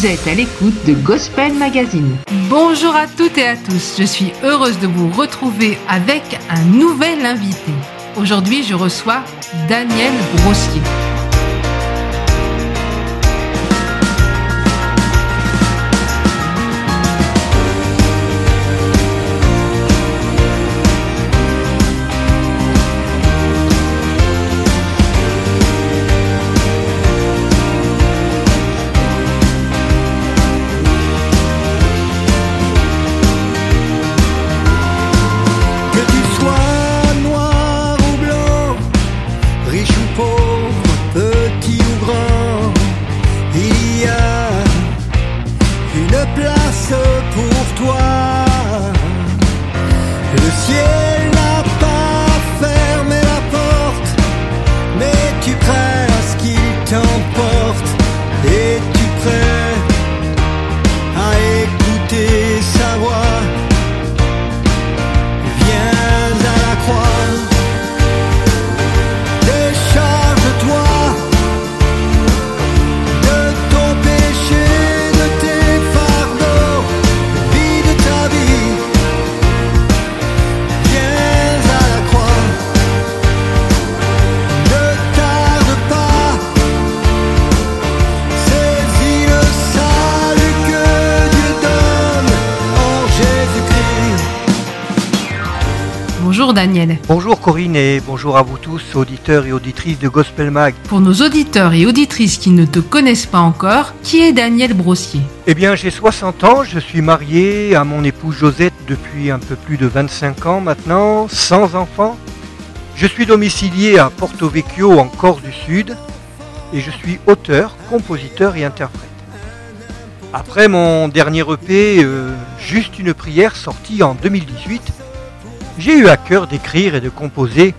Vous êtes à l'écoute de Gospel Magazine. Bonjour à toutes et à tous, je suis heureuse de vous retrouver avec un nouvel invité. Aujourd'hui, je reçois Daniel Brossier. Daniel. Bonjour Corinne et bonjour à vous tous, auditeurs et auditrices de Gospel Mag. Pour nos auditeurs et auditrices qui ne te connaissent pas encore, qui est Daniel Brossier? Eh bien, j'ai 60 ans, je suis marié à mon épouse Josette depuis un peu plus de 25 ans maintenant, sans enfants. Je suis domicilié à Porto Vecchio en Corse du Sud et je suis auteur, compositeur et interprète. Après mon dernier EP, euh, Juste une prière sorti en 2018, j'ai eu à cœur d'écrire et de composer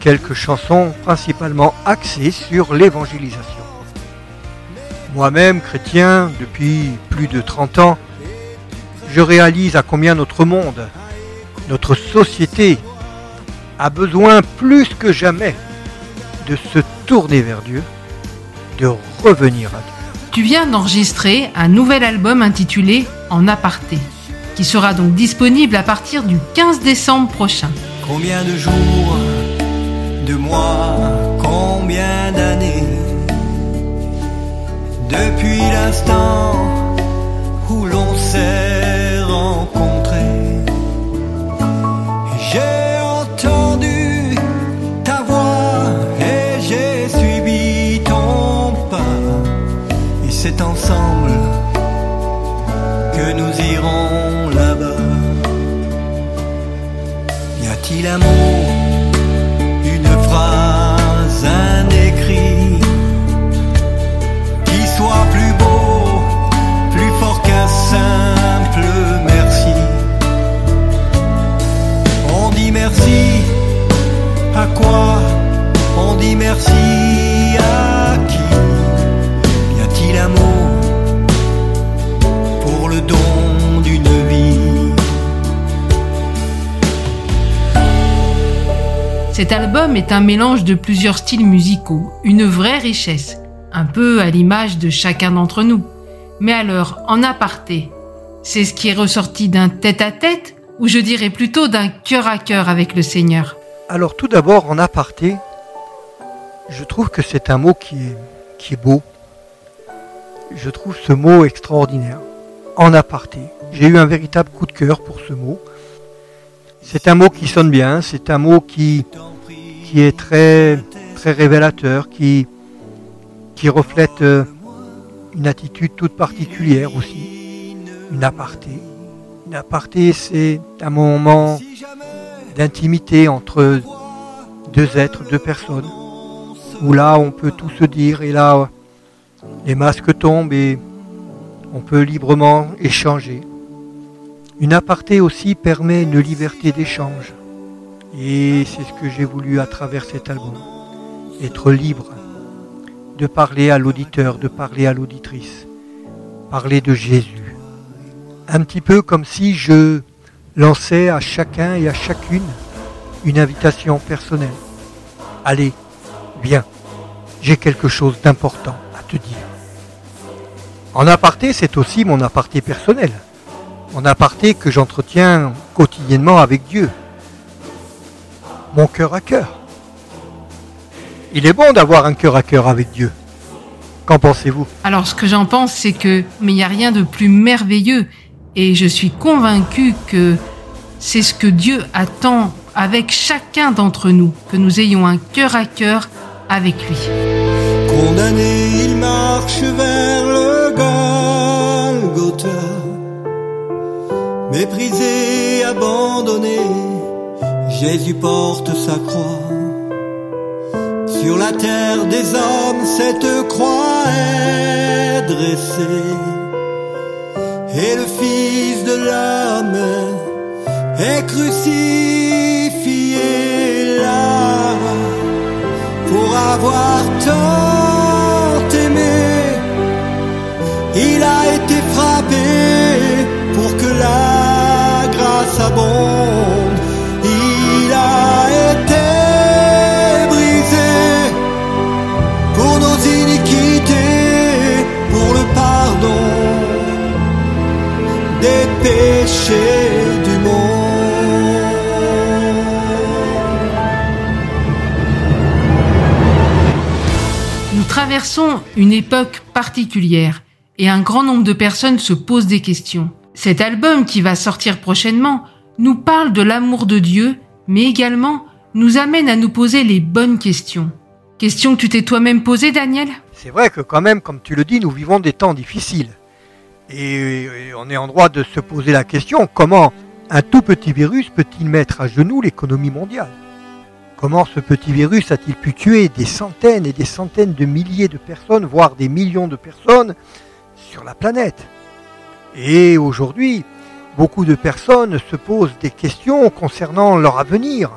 quelques chansons principalement axées sur l'évangélisation. Moi-même, chrétien, depuis plus de 30 ans, je réalise à combien notre monde, notre société, a besoin plus que jamais de se tourner vers Dieu, de revenir à Dieu. Tu viens d'enregistrer un nouvel album intitulé En aparté qui sera donc disponible à partir du 15 décembre prochain. Combien de jours, de mois, combien d'années depuis l'instant où l'on s'est Cet album est un mélange de plusieurs styles musicaux, une vraie richesse, un peu à l'image de chacun d'entre nous. Mais alors, en aparté, c'est ce qui est ressorti d'un tête-à-tête ou je dirais plutôt d'un cœur à cœur avec le Seigneur? Alors tout d'abord, en aparté, je trouve que c'est un mot qui est, beau. Je trouve ce mot extraordinaire. En aparté. J'ai eu un véritable coup de cœur pour ce mot. C'est un mot qui sonne bien, c'est un mot qui, qui est très, très révélateur, qui, qui reflète euh, une attitude toute particulière aussi, une aparté. Une aparté, c'est un moment d'intimité entre deux êtres, deux personnes, où là on peut tout se dire et là les masques tombent et on peut librement échanger. Une aparté aussi permet une liberté d'échange. Et c'est ce que j'ai voulu à travers cet album. Être libre de parler à l'auditeur, de parler à l'auditrice. Parler de Jésus. Un petit peu comme si je lançais à chacun et à chacune une invitation personnelle. Allez, viens, j'ai quelque chose d'important à te dire. En aparté, c'est aussi mon aparté personnel. Mon aparté que j'entretiens quotidiennement avec Dieu. Mon cœur à cœur. Il est bon d'avoir un cœur à cœur avec Dieu. Qu'en pensez-vous? Alors ce que j'en pense, c'est que mais il n'y a rien de plus merveilleux et je suis convaincu que c'est ce que Dieu attend avec chacun d'entre nous, que nous ayons un cœur à cœur avec lui. Condamné, il marche vers le Golgotha. Méprisé, abandonné, Jésus porte sa croix. Sur la terre des hommes, cette croix est dressée. Et le Fils de l'homme est crucifié là pour avoir tant aimé. Il a été frappé pour que la grâce abonde. Péchés du monde. Nous traversons une époque particulière et un grand nombre de personnes se posent des questions. Cet album qui va sortir prochainement nous parle de l'amour de Dieu, mais également nous amène à nous poser les bonnes questions. Questions que tu t'es toi-même posées, Daniel? C'est vrai que quand même, comme tu le dis, nous vivons des temps difficiles. Et on est en droit de se poser la question, comment un tout petit virus peut-il mettre à genoux l'économie mondiale? Comment ce petit virus a-t-il pu tuer des centaines et des centaines de milliers de personnes, voire des millions de personnes sur la planète? Et aujourd'hui, beaucoup de personnes se posent des questions concernant leur avenir,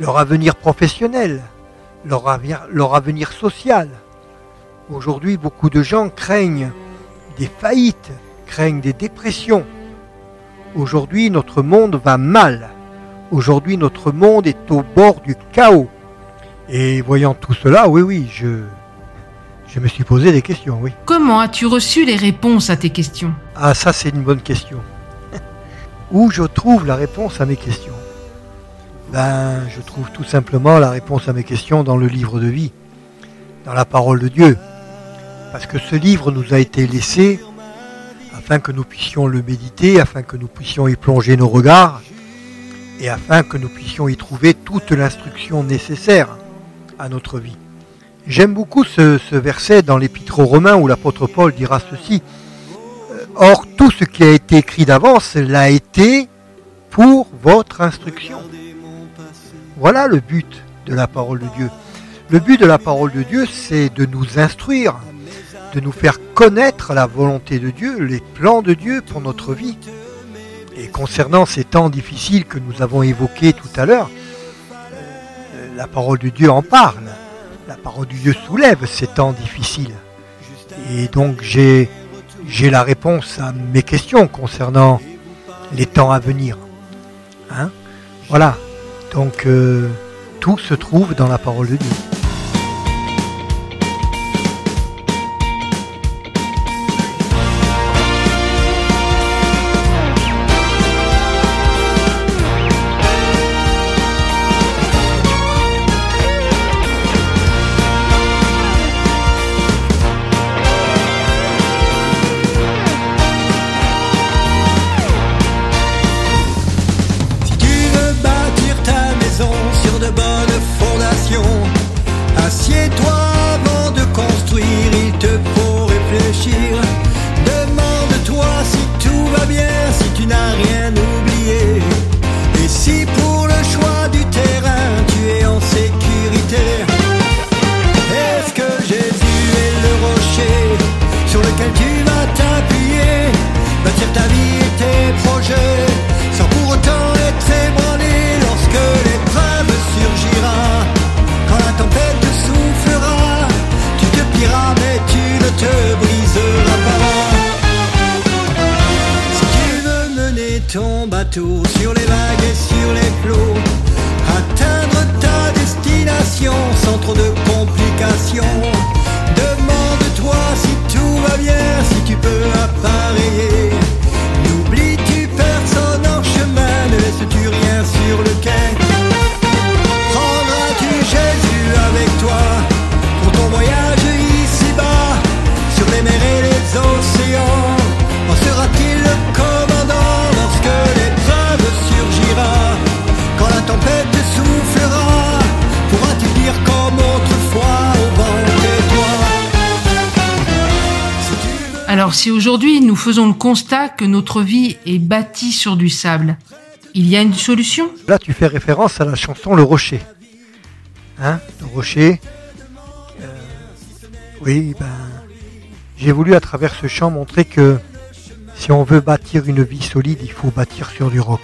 leur avenir professionnel, leur avenir social. Aujourd'hui, beaucoup de gens craignent des faillites, craignent des dépressions. Aujourd'hui, notre monde va mal. Aujourd'hui, notre monde est au bord du chaos. Et voyant tout cela, oui, oui, je, je me suis posé des questions, oui. Comment as-tu reçu les réponses à tes questions? Ah, ça, c'est une bonne question. Où je trouve la réponse à mes questions? Ben, je trouve tout simplement la réponse à mes questions dans le livre de vie, dans la parole de Dieu. Parce que ce livre nous a été laissé afin que nous puissions le méditer, afin que nous puissions y plonger nos regards, et afin que nous puissions y trouver toute l'instruction nécessaire à notre vie. J'aime beaucoup ce, verset dans l'Épître aux Romains où l'apôtre Paul dira ceci. Euh, Or, tout ce qui a été écrit d'avance l'a été pour votre instruction. Voilà le but de la parole de Dieu. Le but de la parole de Dieu, c'est de nous instruire, de nous faire connaître la volonté de Dieu, les plans de Dieu pour notre vie. Et concernant ces temps difficiles que nous avons évoqués tout à l'heure, euh, la parole de Dieu en parle. La parole de Dieu soulève ces temps difficiles. Et donc j'ai la réponse à mes questions concernant les temps à venir. Hein voilà. Donc euh, tout se trouve dans la parole de Dieu. Faisons le constat que notre vie est bâtie sur du sable, il y a une solution? Là, tu fais référence à la chanson Le Rocher. Hein Le Rocher. euh, oui, ben, j'ai voulu à travers ce chant montrer que si on veut bâtir une vie solide, il faut bâtir sur du roc.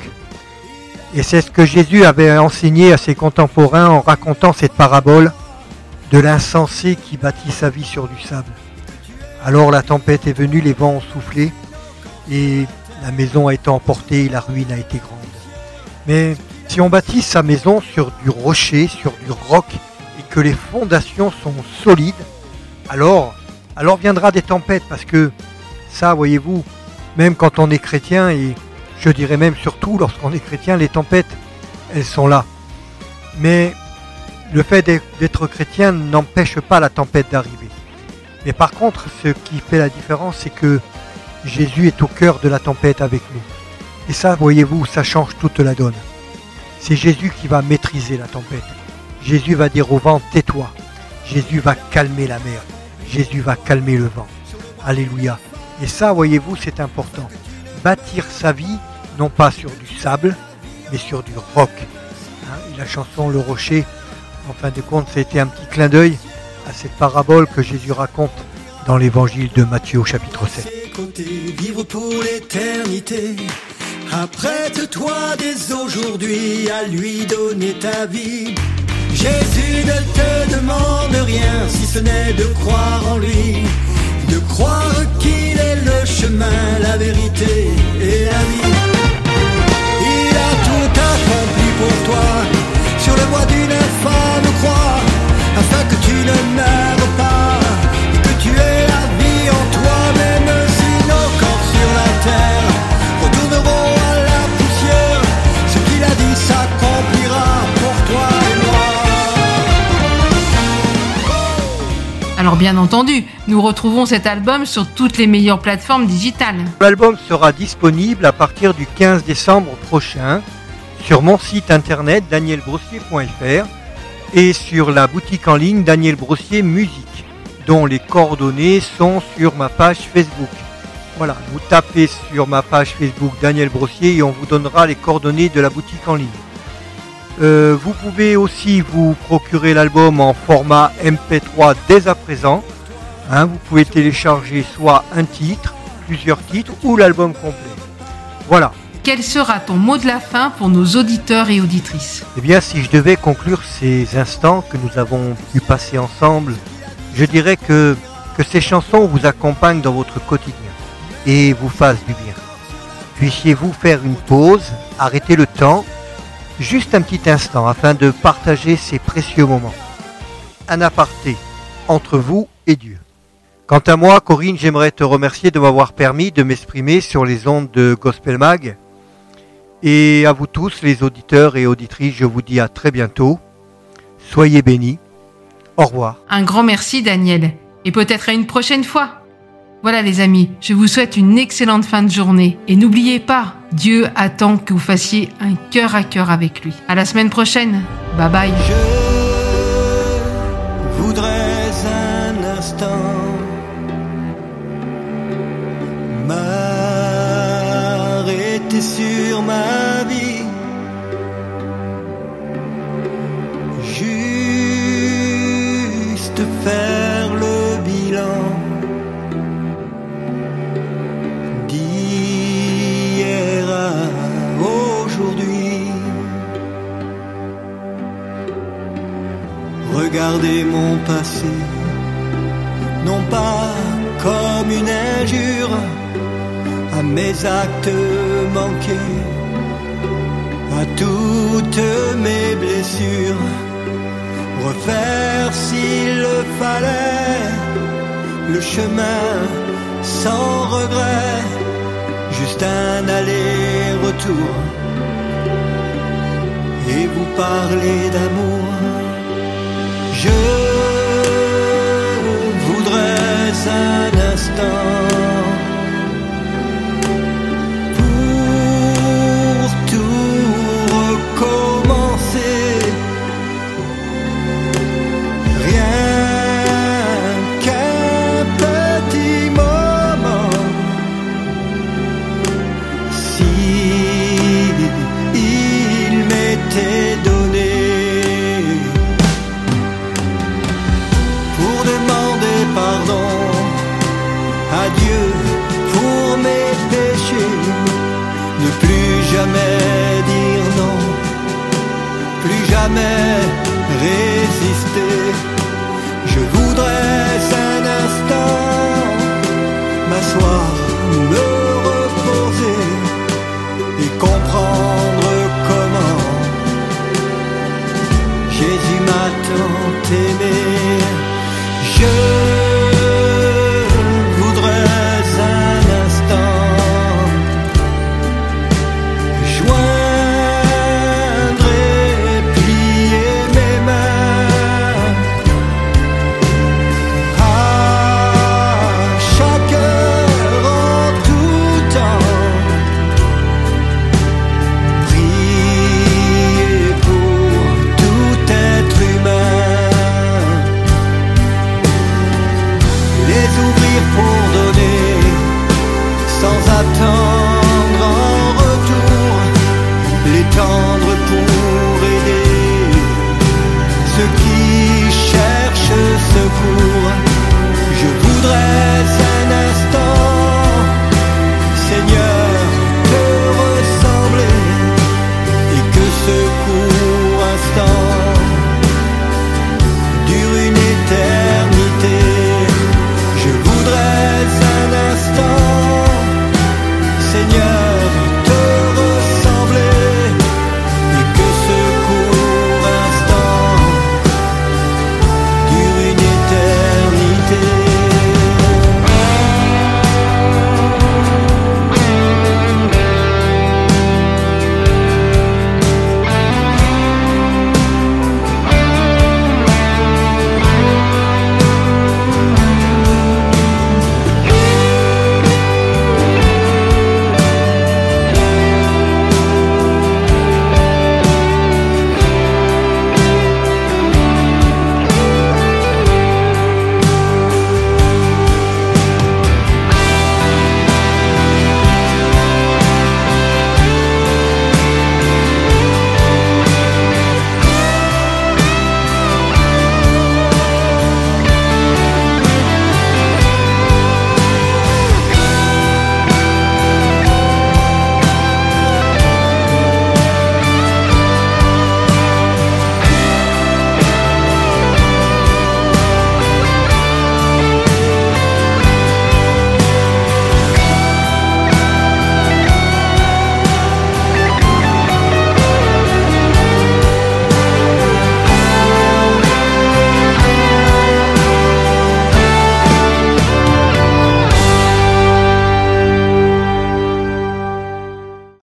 Et c'est ce que Jésus avait enseigné à ses contemporains en racontant cette parabole de l'insensé qui bâtit sa vie sur du sable. Alors la tempête est venue, les vents ont soufflé, et la maison a été emportée, et la ruine a été grande. Mais si on bâtit sa maison sur du rocher, sur du roc, et que les fondations sont solides, alors, alors viendra des tempêtes, parce que ça, voyez-vous, même quand on est chrétien, et je dirais même surtout lorsqu'on est chrétien, les tempêtes, elles sont là. Mais le fait d'être- chrétien n'empêche pas la tempête d'arriver. Mais par contre, ce qui fait la différence, c'est que Jésus est au cœur de la tempête avec nous. Et ça, voyez-vous, ça change toute la donne. C'est Jésus qui va maîtriser la tempête. Jésus va dire au vent, tais-toi. Jésus va calmer la mer. Jésus va calmer le vent. Alléluia. Et ça, voyez-vous, c'est important. Bâtir sa vie, non pas sur du sable, mais sur du roc. Hein, la chanson Le Rocher, en fin de compte, c'était un petit clin d'œil cette parabole que Jésus raconte dans l'évangile de Matthieu au chapitre 7. ses côtés, vivre pour l'éternité. Apprête-toi dès aujourd'hui à lui donner ta vie. Jésus ne te demande rien si ce n'est de croire en lui, de croire qu'il est le chemin, la vérité et la vie. Bien entendu, nous retrouvons cet album sur toutes les meilleures plateformes digitales. L'album sera disponible à partir du 15 décembre prochain sur mon site internet danielbrossier.fr et sur la boutique en ligne Daniel Brossier Musique, dont les coordonnées sont sur ma page Facebook. Voilà, vous tapez sur ma page Facebook Daniel Brossier et on vous donnera les coordonnées de la boutique en ligne. Euh, vous pouvez aussi vous procurer l'album en format MP3 dès à présent. Hein, vous pouvez télécharger soit un titre, plusieurs titres ou l'album complet. Voilà. Quel sera ton mot de la fin pour nos auditeurs et auditrices? Eh bien, si je devais conclure ces instants que nous avons pu passer ensemble, je dirais que, que ces chansons vous accompagnent dans votre quotidien et vous fassent du bien. Puissiez-vous faire une pause, arrêter le temps, juste un petit instant afin de partager ces précieux moments. Un aparté entre vous et Dieu. Quant à moi, Corinne, j'aimerais te remercier de m'avoir permis de m'exprimer sur les ondes de Gospel Mag. Et à vous tous, les auditeurs et auditrices, je vous dis à très bientôt. Soyez bénis. Au revoir. Un grand merci Daniel, et peut-être à une prochaine fois. Voilà les amis, je vous souhaite une excellente fin de journée, et n'oubliez pas, Dieu attend que vous fassiez un cœur à cœur avec lui. À la semaine prochaine, bye bye. Regardez mon passé, non pas comme une injure à mes actes manqués, à toutes mes blessures, refaire s'il le fallait le chemin sans regret, juste un aller-retour et vous parler d'amour. Je voudrais un instant plus jamais résister. Je voudrais un instant m'asseoir,